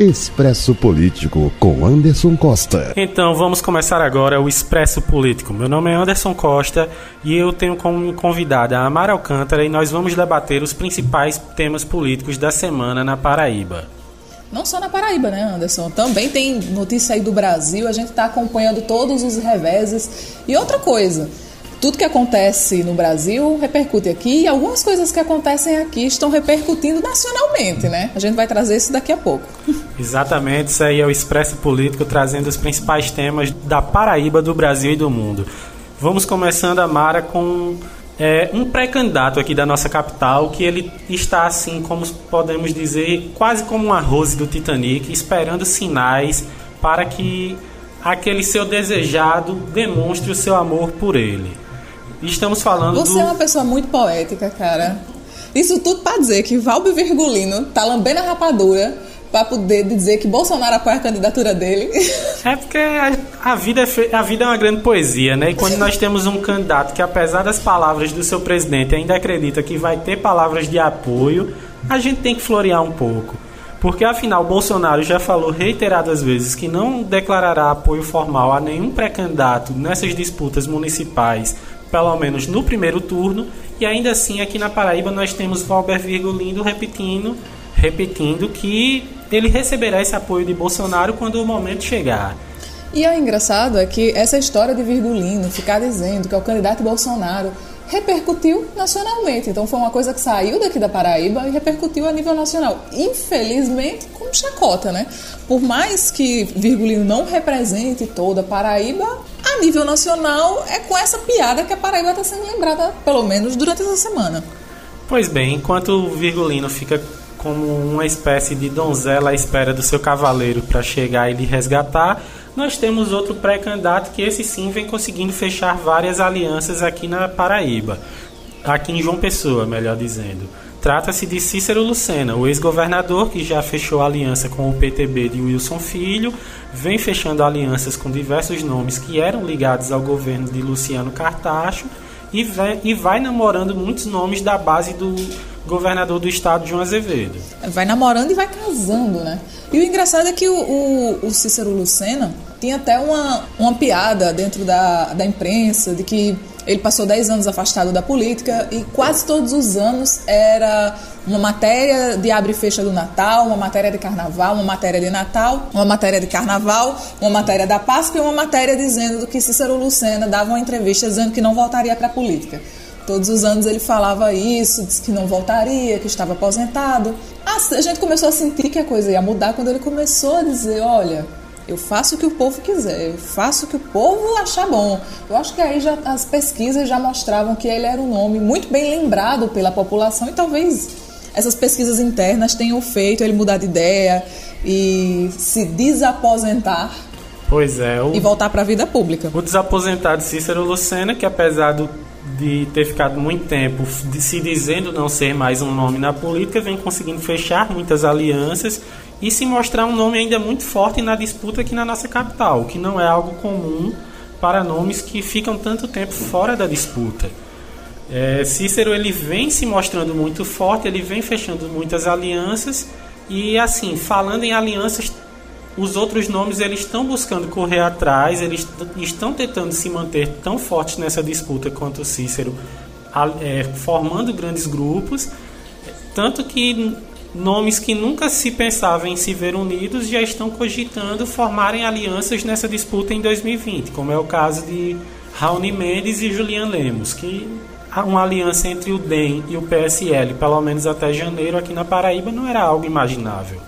Expresso Político com Anderson Costa. Então vamos começar agora o Expresso Político. Meu nome é Anderson Costa e eu tenho como convidada a Amara Alcântara e nós vamos debater os principais temas políticos da semana na Paraíba. Não só na Paraíba, né, Anderson? Também tem notícia aí do Brasil, a gente está acompanhando todos os reveses. E outra coisa, tudo que acontece no Brasil repercute aqui e algumas coisas que acontecem aqui estão repercutindo nacionalmente, né? A gente vai trazer isso daqui a pouco. Exatamente, isso aí é o Expresso Político trazendo os principais temas da Paraíba, do Brasil e do mundo. Vamos começando, Amara, com é, um pré-candidato aqui da nossa capital que ele está assim, como podemos dizer, quase como um arroz do Titanic, esperando sinais para que aquele seu desejado demonstre o seu amor por ele. Estamos falando Você do... é uma pessoa muito poética, cara. Isso tudo para dizer que Valber Virgulino tá lambendo a rapadura para poder dizer que Bolsonaro apoia a candidatura dele. É porque a, a, vida é fe... a vida é uma grande poesia, né? E quando nós temos um candidato que, apesar das palavras do seu presidente, ainda acredita que vai ter palavras de apoio, a gente tem que florear um pouco. Porque afinal, Bolsonaro já falou reiteradas vezes que não declarará apoio formal a nenhum pré-candidato nessas disputas municipais pelo menos no primeiro turno, e ainda assim aqui na Paraíba nós temos Valber Virgulindo repetindo, repetindo que ele receberá esse apoio de Bolsonaro quando o momento chegar. E o engraçado é que essa história de Virgulino ficar dizendo que é o candidato Bolsonaro repercutiu nacionalmente. Então foi uma coisa que saiu daqui da Paraíba e repercutiu a nível nacional. Infelizmente, com chacota, né? Por mais que Virgulino não represente toda a Paraíba, a nível nacional é com essa piada que a Paraíba está sendo lembrada, pelo menos durante essa semana. Pois bem, enquanto o Virgulino fica como uma espécie de donzela à espera do seu cavaleiro para chegar e lhe resgatar, nós temos outro pré-candidato que esse sim vem conseguindo fechar várias alianças aqui na Paraíba, aqui em João Pessoa, melhor dizendo. Trata-se de Cícero Lucena, o ex-governador que já fechou aliança com o PTB de Wilson Filho, vem fechando alianças com diversos nomes que eram ligados ao governo de Luciano Cartacho e vai, e vai namorando muitos nomes da base do governador do estado, João Azevedo. Vai namorando e vai casando, né? E o engraçado é que o, o, o Cícero Lucena tinha até uma, uma piada dentro da, da imprensa de que ele passou 10 anos afastado da política e quase todos os anos era uma matéria de abre e fecha do Natal, uma matéria de carnaval, uma matéria de Natal, uma matéria de carnaval, uma matéria da Páscoa e uma matéria dizendo que Cícero Lucena dava uma entrevista dizendo que não voltaria para a política. Todos os anos ele falava isso, disse que não voltaria, que estava aposentado. A gente começou a sentir que a coisa ia mudar quando ele começou a dizer: olha, eu faço o que o povo quiser, eu faço o que o povo achar bom. Eu acho que aí já, as pesquisas já mostravam que ele era um nome muito bem lembrado pela população e talvez essas pesquisas internas tenham feito ele mudar de ideia e se desaposentar. Pois é. O, e voltar para a vida pública. O desaposentado Cícero Lucena, que apesar do de ter ficado muito tempo de se dizendo não ser mais um nome na política, vem conseguindo fechar muitas alianças e se mostrar um nome ainda muito forte na disputa aqui na nossa capital, o que não é algo comum para nomes que ficam tanto tempo fora da disputa. É, Cícero ele vem se mostrando muito forte, ele vem fechando muitas alianças e assim falando em alianças os outros nomes eles estão buscando correr atrás, eles estão tentando se manter tão fortes nessa disputa quanto Cícero, é, formando grandes grupos, tanto que nomes que nunca se pensavam em se ver unidos já estão cogitando formarem alianças nessa disputa em 2020, como é o caso de Raoni Mendes e Julian Lemos, que uma aliança entre o DEM e o PSL, pelo menos até janeiro aqui na Paraíba, não era algo imaginável.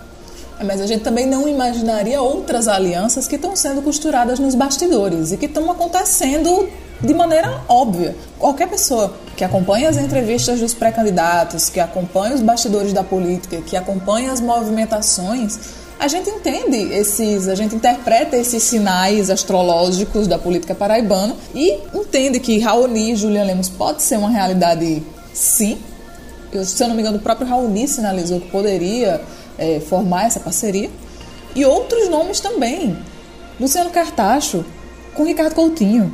Mas a gente também não imaginaria outras alianças que estão sendo costuradas nos bastidores e que estão acontecendo de maneira óbvia. Qualquer pessoa que acompanha as entrevistas dos pré-candidatos, que acompanha os bastidores da política, que acompanha as movimentações, a gente entende esses, a gente interpreta esses sinais astrológicos da política paraibana e entende que Raoni e Julian Lemos pode ser uma realidade sim. Eu, se eu não me engano, o próprio Raoni sinalizou que poderia é, formar essa parceria. E outros nomes também. Luciano Cartacho com Ricardo Coutinho.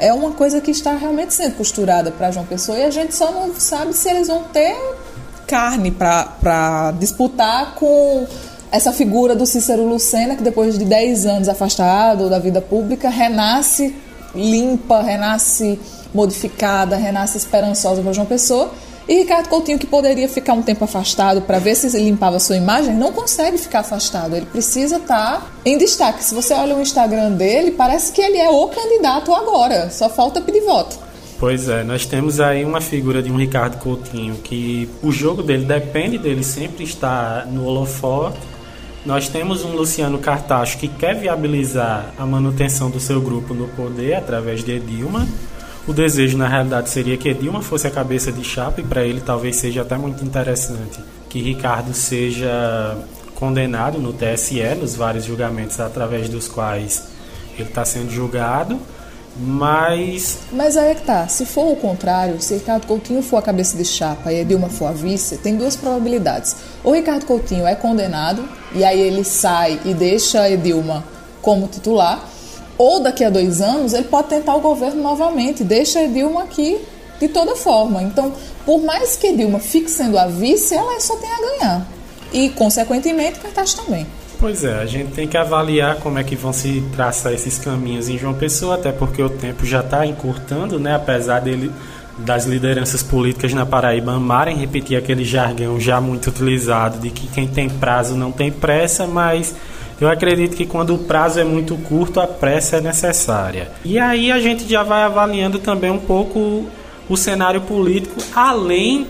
É uma coisa que está realmente sendo costurada para João Pessoa e a gente só não sabe se eles vão ter carne para disputar com essa figura do Cícero Lucena, que depois de 10 anos afastado da vida pública, renasce limpa, renasce modificada, renasce esperançosa para João Pessoa. E Ricardo Coutinho, que poderia ficar um tempo afastado para ver se limpava a sua imagem, não consegue ficar afastado. Ele precisa estar tá em destaque. Se você olha o Instagram dele, parece que ele é o candidato agora. Só falta pedir voto. Pois é, nós temos aí uma figura de um Ricardo Coutinho que o jogo dele depende dele sempre estar no holofote. Nós temos um Luciano Cartacho que quer viabilizar a manutenção do seu grupo no poder através de Edilma. O desejo, na realidade, seria que Edilma fosse a cabeça de chapa, e para ele talvez seja até muito interessante que Ricardo seja condenado no TSE, nos vários julgamentos através dos quais ele está sendo julgado. Mas. Mas aí é que tá. Se for o contrário, se Ricardo Coutinho for a cabeça de chapa e Edilma for a vice, tem duas probabilidades. Ou Ricardo Coutinho é condenado, e aí ele sai e deixa Edilma como titular, ou daqui a dois anos ele pode tentar o governo novamente, deixa Dilma aqui de toda forma. Então, por mais que Dilma fique sendo a vice, ela só tem a ganhar. E, consequentemente, Cartaz também. Pois é, a gente tem que avaliar como é que vão se traçar esses caminhos em João Pessoa, até porque o tempo já está encurtando, né? Apesar dele das lideranças políticas na Paraíba amarem repetir aquele jargão já muito utilizado de que quem tem prazo não tem pressa, mas eu acredito que quando o prazo é muito curto, a pressa é necessária. E aí a gente já vai avaliando também um pouco o cenário político, além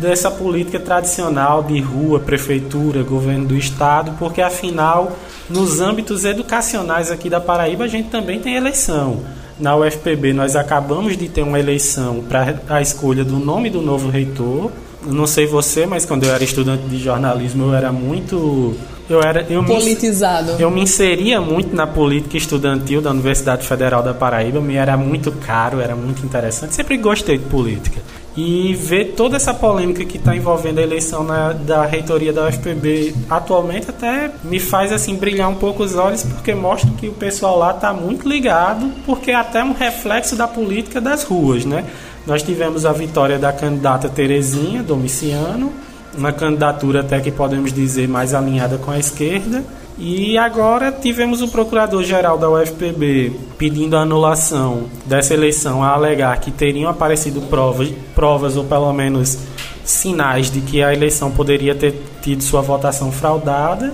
dessa política tradicional de rua, prefeitura, governo do estado, porque afinal, nos âmbitos educacionais aqui da Paraíba, a gente também tem eleição. Na UFPB, nós acabamos de ter uma eleição para a escolha do nome do novo reitor. Não sei você, mas quando eu era estudante de jornalismo, eu era muito eu era eu politizado. Me, eu me inseria muito na política estudantil da Universidade Federal da Paraíba, me era muito caro, era muito interessante. Sempre gostei de política. E ver toda essa polêmica que está envolvendo a eleição na, da reitoria da UFPB atualmente até me faz assim brilhar um pouco os olhos porque mostra que o pessoal lá está muito ligado, porque é até um reflexo da política das ruas, né? Nós tivemos a vitória da candidata Terezinha Domiciano, uma candidatura até que podemos dizer mais alinhada com a esquerda. E agora tivemos o procurador-geral da UFPB pedindo a anulação dessa eleição a alegar que teriam aparecido provas, provas ou pelo menos sinais de que a eleição poderia ter tido sua votação fraudada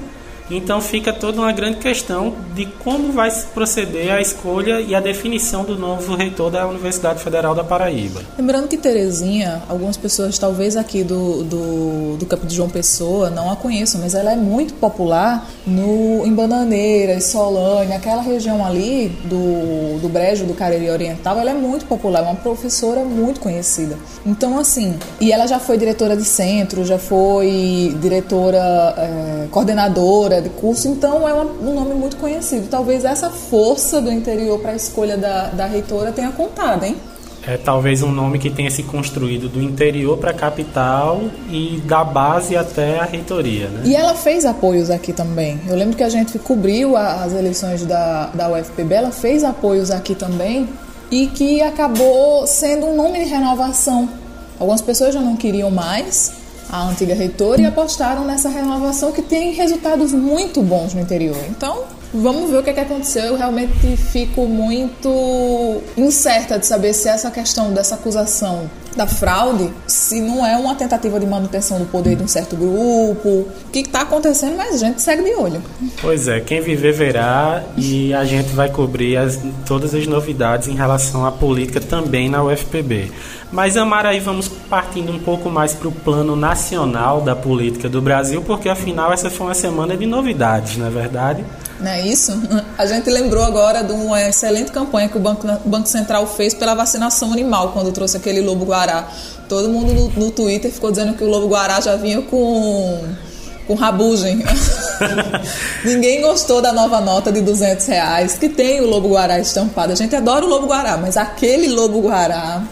então fica toda uma grande questão de como vai se proceder a escolha e a definição do novo reitor da Universidade Federal da Paraíba. Lembrando que Terezinha, algumas pessoas talvez aqui do, do, do campo de João Pessoa não a conheçam, mas ela é muito popular no, em Bananeiras, Solânia, aquela região ali do, do Brejo, do Cariri Oriental, ela é muito popular, é uma professora muito conhecida. Então, assim, e ela já foi diretora de centro, já foi diretora, é, coordenadora de curso, então é um nome muito conhecido. Talvez essa força do interior para a escolha da, da reitora tenha contado, hein? É talvez um nome que tenha se construído do interior para a capital e da base até a reitoria, né? E ela fez apoios aqui também. Eu lembro que a gente cobriu as eleições da, da UFPB, ela fez apoios aqui também e que acabou sendo um nome de renovação. Algumas pessoas já não queriam mais, a antiga reitora e apostaram nessa renovação que tem resultados muito bons no interior. Então, vamos ver o que, é que aconteceu. Eu realmente fico muito incerta de saber se essa questão dessa acusação da fraude, se não é uma tentativa de manutenção do poder de um certo grupo, o que está acontecendo, mas a gente segue de olho. Pois é, quem viver verá e a gente vai cobrir as, todas as novidades em relação à política também na UFPB. Mas, Amara, aí vamos partindo um pouco mais para o plano nacional da política do Brasil, porque afinal essa foi uma semana de novidades, não é verdade? Não é isso? A gente lembrou agora de uma excelente campanha que o Banco, Banco Central fez pela vacinação animal, quando trouxe aquele lobo-guará. Todo mundo no, no Twitter ficou dizendo que o lobo-guará já vinha com com rabugem. Ninguém gostou da nova nota de 200 reais que tem o Lobo Guará estampado. A gente adora o Lobo Guará, mas aquele Lobo Guará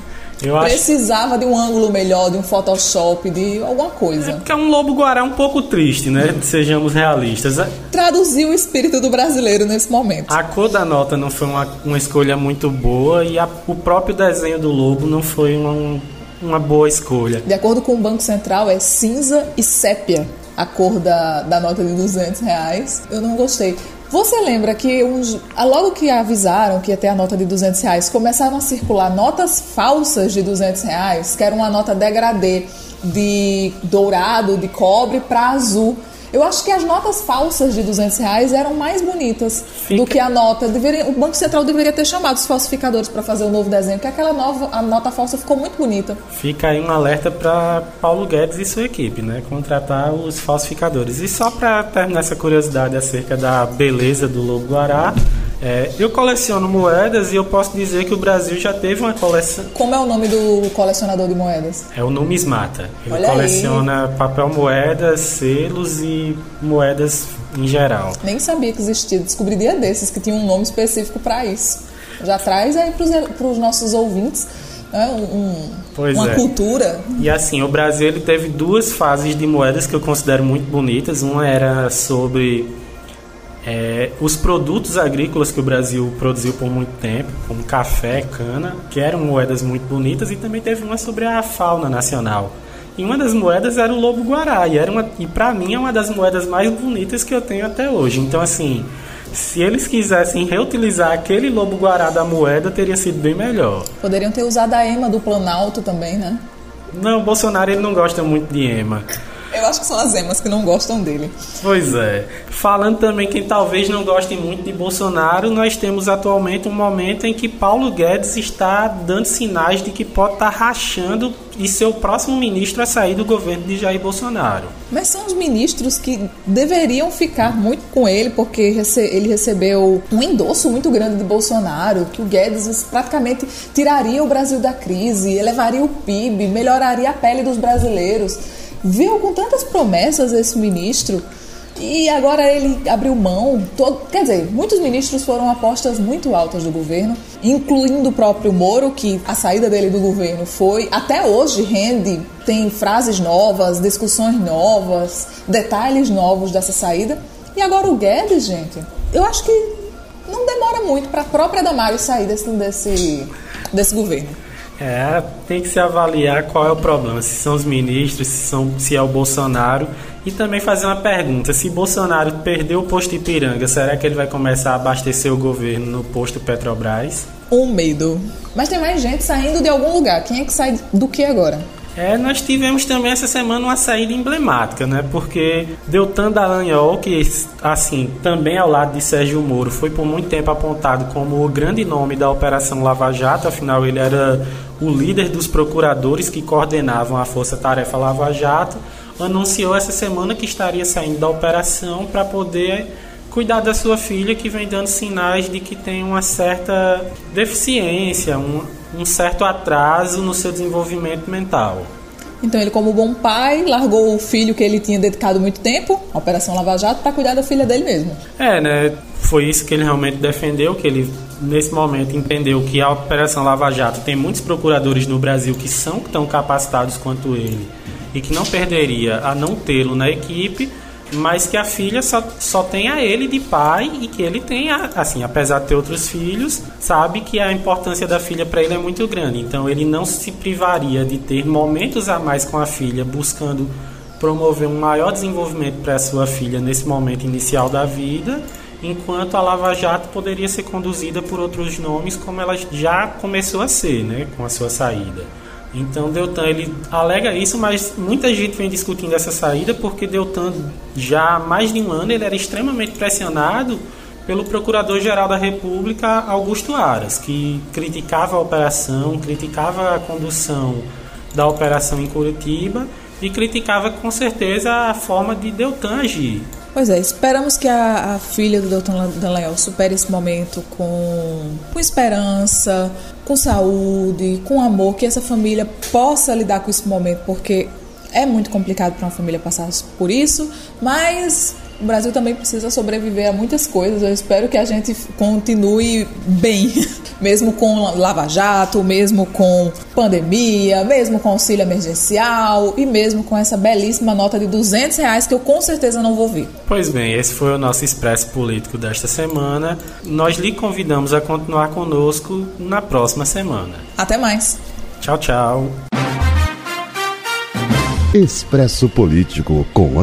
eu Precisava acho... de um ângulo melhor, de um Photoshop, de alguma coisa. É porque é um lobo guará um pouco triste, né? Sejamos realistas. Traduziu o espírito do brasileiro nesse momento. A cor da nota não foi uma, uma escolha muito boa e a, o próprio desenho do lobo não foi uma, uma boa escolha. De acordo com o Banco Central, é cinza e sépia. a cor da, da nota de 200 reais. Eu não gostei. Você lembra que uns, logo que avisaram que ia ter a nota de 200 reais, começaram a circular notas falsas de 200 reais, que era uma nota degradê de dourado, de cobre para azul. Eu acho que as notas falsas de 200 reais eram mais bonitas Fica. do que a nota. Deveria, o Banco Central deveria ter chamado os falsificadores para fazer o um novo desenho, porque aquela nova, a nota falsa ficou muito bonita. Fica aí um alerta para Paulo Guedes e sua equipe, né? Contratar os falsificadores. E só para terminar essa curiosidade acerca da beleza do Lobo Guará. É, eu coleciono moedas e eu posso dizer que o Brasil já teve uma coleção. Como é o nome do colecionador de moedas? É o Numismata. Ele Olha coleciona aí. papel moedas, selos e moedas em geral. Nem sabia que existia. Descobri dia desses que tinha um nome específico para isso. Já traz aí para os nossos ouvintes né, um, uma é. cultura. E assim, o Brasil ele teve duas fases de moedas que eu considero muito bonitas. Uma era sobre é, os produtos agrícolas que o Brasil produziu por muito tempo, como café, cana, que eram moedas muito bonitas, e também teve uma sobre a fauna nacional. E uma das moedas era o lobo guará, e, era uma, e para mim é uma das moedas mais bonitas que eu tenho até hoje. Então, assim, se eles quisessem reutilizar aquele lobo guará da moeda, teria sido bem melhor. Poderiam ter usado a ema do Planalto também, né? Não, o Bolsonaro ele não gosta muito de ema. Eu acho que são as emas que não gostam dele. Pois é. Falando também quem talvez não goste muito de Bolsonaro, nós temos atualmente um momento em que Paulo Guedes está dando sinais de que pode estar rachando e ser o próximo ministro a sair do governo de Jair Bolsonaro. Mas são os ministros que deveriam ficar muito com ele, porque ele recebeu um endosso muito grande de Bolsonaro, que o Guedes praticamente tiraria o Brasil da crise, elevaria o PIB, melhoraria a pele dos brasileiros viu com tantas promessas esse ministro e agora ele abriu mão. Todo, quer dizer, muitos ministros foram apostas muito altas do governo, incluindo o próprio Moro, que a saída dele do governo foi, até hoje, rende, tem frases novas, discussões novas, detalhes novos dessa saída. E agora o Guedes, gente, eu acho que não demora muito para a própria Damares sair desse, desse, desse governo. É, tem que se avaliar qual é o problema, se são os ministros, se, são, se é o Bolsonaro. E também fazer uma pergunta: se Bolsonaro perder o posto Ipiranga, será que ele vai começar a abastecer o governo no posto Petrobras? Um medo. Mas tem mais gente saindo de algum lugar. Quem é que sai do que agora? É, nós tivemos também essa semana uma saída emblemática, né? Porque Deltan Dallagnol, que assim, também ao lado de Sérgio Moro, foi por muito tempo apontado como o grande nome da Operação Lava Jato, afinal ele era o líder dos procuradores que coordenavam a Força Tarefa Lava Jato, anunciou essa semana que estaria saindo da operação para poder cuidar da sua filha que vem dando sinais de que tem uma certa deficiência, um, um certo atraso no seu desenvolvimento mental. Então ele, como bom pai, largou o filho que ele tinha dedicado muito tempo, a Operação Lava Jato, para cuidar da filha dele mesmo. É, né? Foi isso que ele realmente defendeu, que ele nesse momento entendeu que a Operação Lava Jato tem muitos procuradores no Brasil que são tão capacitados quanto ele e que não perderia a não tê-lo na equipe mas que a filha só, só tem a ele de pai e que ele tem, assim, apesar de ter outros filhos, sabe que a importância da filha para ele é muito grande. Então ele não se privaria de ter momentos a mais com a filha, buscando promover um maior desenvolvimento para a sua filha nesse momento inicial da vida, enquanto a Lava Jato poderia ser conduzida por outros nomes, como ela já começou a ser, né, com a sua saída. Então Deltan ele alega isso, mas muita gente vem discutindo essa saída porque Deltan já há mais de um ano ele era extremamente pressionado pelo Procurador-Geral da República Augusto Aras, que criticava a operação, criticava a condução da operação em Curitiba e criticava com certeza a forma de Deltan agir. Pois é, esperamos que a, a filha do Dr. Daniel supere esse momento com, com esperança, com saúde, com amor, que essa família possa lidar com esse momento, porque é muito complicado para uma família passar por isso, mas o Brasil também precisa sobreviver a muitas coisas. Eu espero que a gente continue bem, mesmo com Lava Jato, mesmo com pandemia, mesmo com auxílio emergencial e mesmo com essa belíssima nota de 200 reais que eu com certeza não vou ver. Pois bem, esse foi o nosso Expresso Político desta semana. Nós lhe convidamos a continuar conosco na próxima semana. Até mais. Tchau, tchau. Expresso Político com